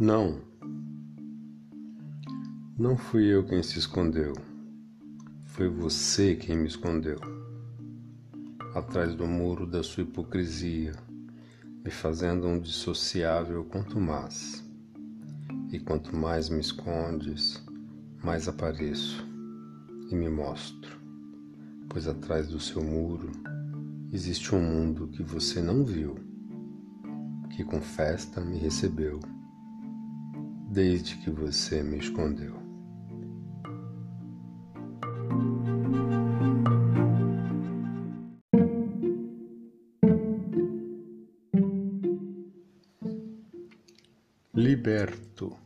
Não. Não fui eu quem se escondeu. Foi você quem me escondeu. Atrás do muro da sua hipocrisia, me fazendo um dissociável quanto mais. E quanto mais me escondes, mais apareço e me mostro. Pois atrás do seu muro existe um mundo que você não viu, que com festa me recebeu desde que você me escondeu. Liberto.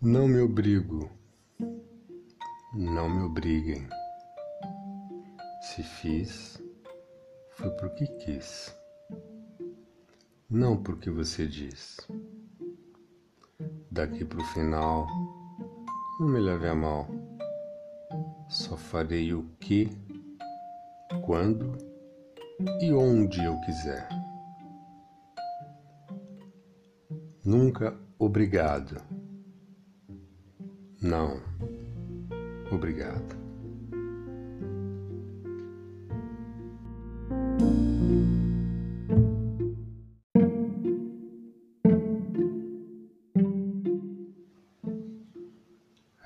Não me obrigo. Não me obriguem. Se fiz, foi porque quis não porque você diz. Daqui para o final, não me leve a mal. Só farei o que, quando e onde eu quiser. Nunca obrigado. Não, obrigado.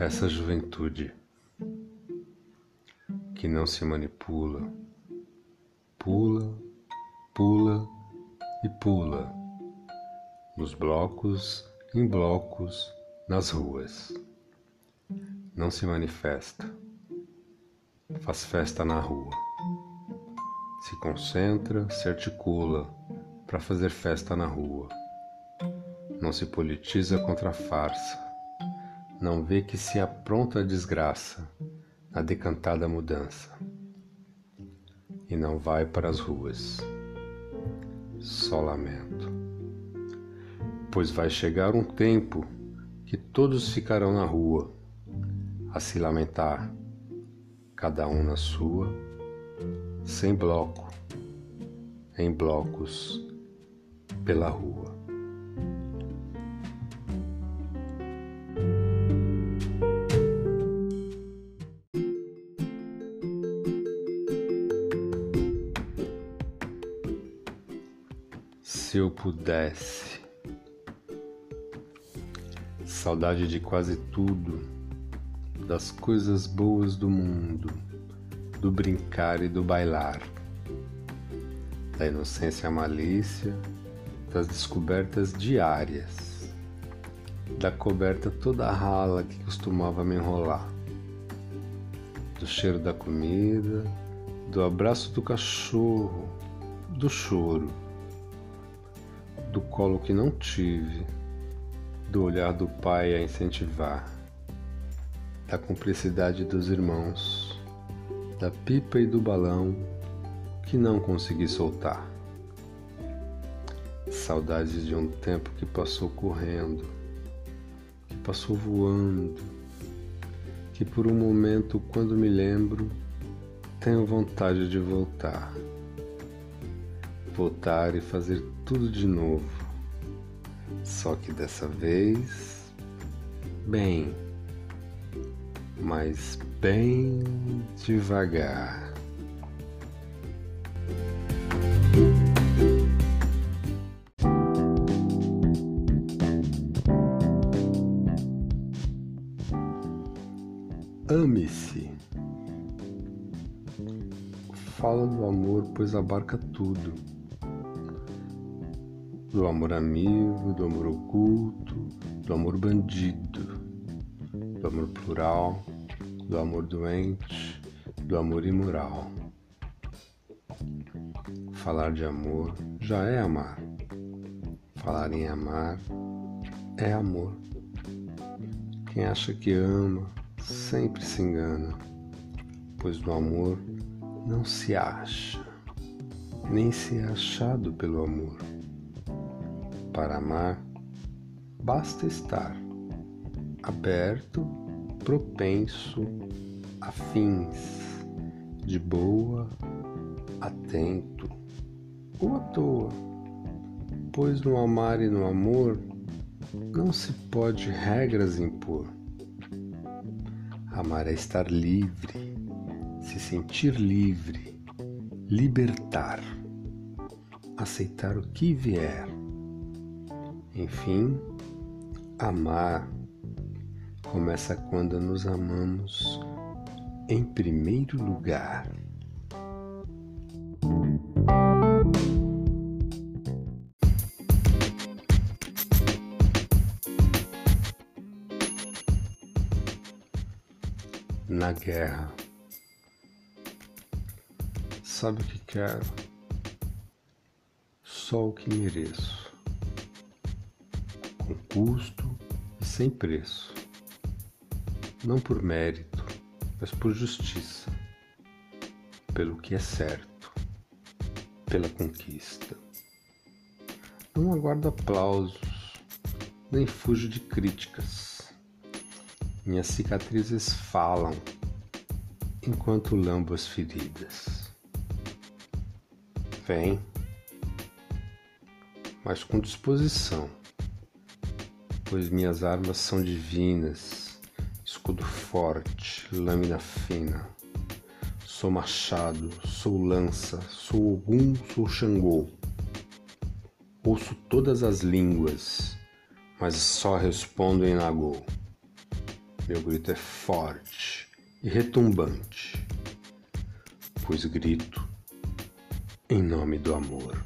Essa juventude que não se manipula, pula, pula e pula nos blocos, em blocos, nas ruas. Não se manifesta, faz festa na rua. Se concentra, se articula para fazer festa na rua. Não se politiza contra a farsa não vê que se apronta a desgraça, a decantada mudança, e não vai para as ruas. Só lamento. Pois vai chegar um tempo que todos ficarão na rua, a se lamentar, cada um na sua, sem bloco, em blocos, pela rua. Se eu pudesse. Saudade de quase tudo, das coisas boas do mundo, do brincar e do bailar, da inocência à malícia, das descobertas diárias, da coberta toda rala que costumava me enrolar, do cheiro da comida, do abraço do cachorro, do choro do colo que não tive, do olhar do pai a incentivar, da cumplicidade dos irmãos, da pipa e do balão que não consegui soltar. Saudades de um tempo que passou correndo, que passou voando, que por um momento, quando me lembro, tenho vontade de voltar voltar e fazer tudo de novo. Só que dessa vez, bem, mas bem devagar. Ame-se. Fala do amor, pois abarca tudo do amor amigo, do amor oculto, do amor bandido, do amor plural, do amor doente, do amor imoral. Falar de amor já é amar. Falar em amar é amor. Quem acha que ama sempre se engana, pois do amor não se acha, nem se é achado pelo amor para amar, basta estar aberto, propenso, afins, de boa, atento ou à toa, pois no amar e no amor não se pode regras impor. Amar é estar livre, se sentir livre, libertar, aceitar o que vier. Enfim, amar começa quando nos amamos em primeiro lugar. Na guerra, sabe o que quero? Só o que mereço, custo e sem preço, não por mérito, mas por justiça, pelo que é certo, pela conquista. Não aguardo aplausos, nem fujo de críticas. Minhas cicatrizes falam enquanto lambo as feridas. Vem, mas com disposição, pois minhas armas são divinas, escudo forte, lâmina fina. Sou machado, sou lança, sou Ogum, sou Xangô. Ouço todas as línguas, mas só respondo em Nagô. Meu grito é forte e retumbante, pois grito em nome do amor.